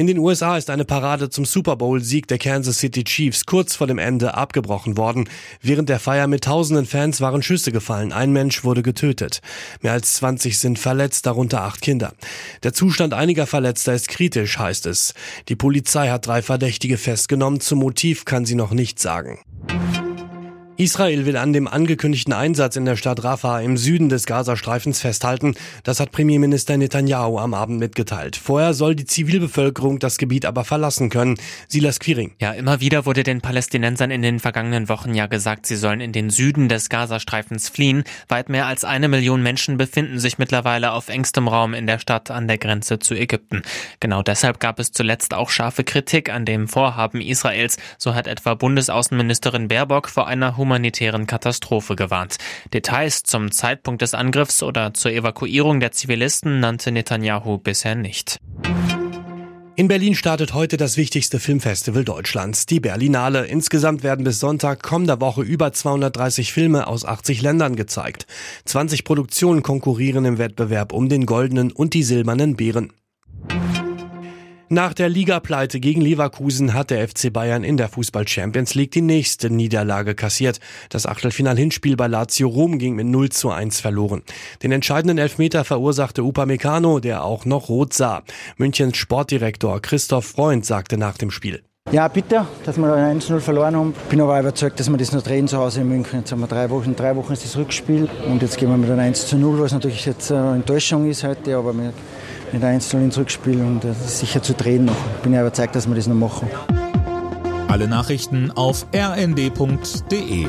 In den USA ist eine Parade zum Super Bowl-Sieg der Kansas City Chiefs kurz vor dem Ende abgebrochen worden. Während der Feier mit tausenden Fans waren Schüsse gefallen. Ein Mensch wurde getötet. Mehr als 20 sind verletzt, darunter acht Kinder. Der Zustand einiger Verletzter ist kritisch, heißt es. Die Polizei hat drei Verdächtige festgenommen. Zum Motiv kann sie noch nichts sagen. Israel will an dem angekündigten Einsatz in der Stadt Rafah im Süden des Gazastreifens festhalten. Das hat Premierminister Netanyahu am Abend mitgeteilt. Vorher soll die Zivilbevölkerung das Gebiet aber verlassen können. Silas Quiring. Ja, immer wieder wurde den Palästinensern in den vergangenen Wochen ja gesagt, sie sollen in den Süden des Gazastreifens fliehen. Weit mehr als eine Million Menschen befinden sich mittlerweile auf engstem Raum in der Stadt an der Grenze zu Ägypten. Genau deshalb gab es zuletzt auch scharfe Kritik an dem Vorhaben Israels. So hat etwa Bundesaußenministerin Baerbock vor einer humanitären Katastrophe gewarnt. Details zum Zeitpunkt des Angriffs oder zur Evakuierung der Zivilisten nannte Netanyahu bisher nicht. In Berlin startet heute das wichtigste Filmfestival Deutschlands, die Berlinale. Insgesamt werden bis Sonntag kommender Woche über 230 Filme aus 80 Ländern gezeigt. 20 Produktionen konkurrieren im Wettbewerb um den goldenen und die silbernen Bären. Nach der Ligapleite gegen Leverkusen hat der FC Bayern in der Fußball Champions League die nächste Niederlage kassiert. Das Achtelfinal-Hinspiel bei Lazio Rom ging mit 0 zu 1 verloren. Den entscheidenden Elfmeter verursachte Upamecano, der auch noch rot sah. Münchens Sportdirektor Christoph Freund sagte nach dem Spiel. Ja, bitte, dass wir 1-0 verloren haben. Bin aber überzeugt, dass wir das noch drehen zu Hause in München. Jetzt haben wir drei Wochen, drei Wochen ist das Rückspiel und jetzt gehen wir mit einem 1 0, was natürlich jetzt eine Enttäuschung ist heute, aber wir mit 1 ins Rückspiel und das ist sicher zu drehen noch. Ich bin ja überzeugt, dass wir das noch machen. Alle Nachrichten auf rnd.de